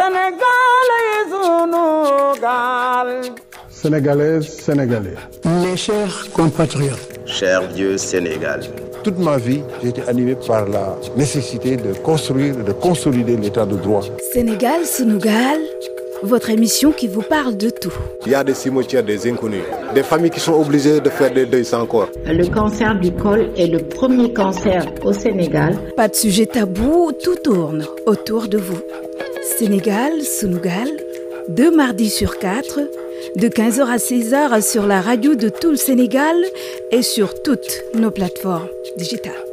Sénégal yi sunu gaal Sénégalaises, Sénégalais. Mes chers compatriotes. Cher vieux Sénégal. Toute ma vie, j'ai été animé par la nécessité de construire, de consolider l'état de droit. Sénégal, Sénégal, votre émission qui vous parle de tout. Il y a des cimetières des inconnus, des familles qui sont obligées de faire des deuils sans corps. Le cancer du col est le premier cancer au Sénégal. Pas de sujet tabou, tout tourne autour de vous. Sénégal, Sénégal, deux mardis sur quatre, de 15h à 16h sur la radio de tout le Sénégal et sur toutes nos plateformes digitales.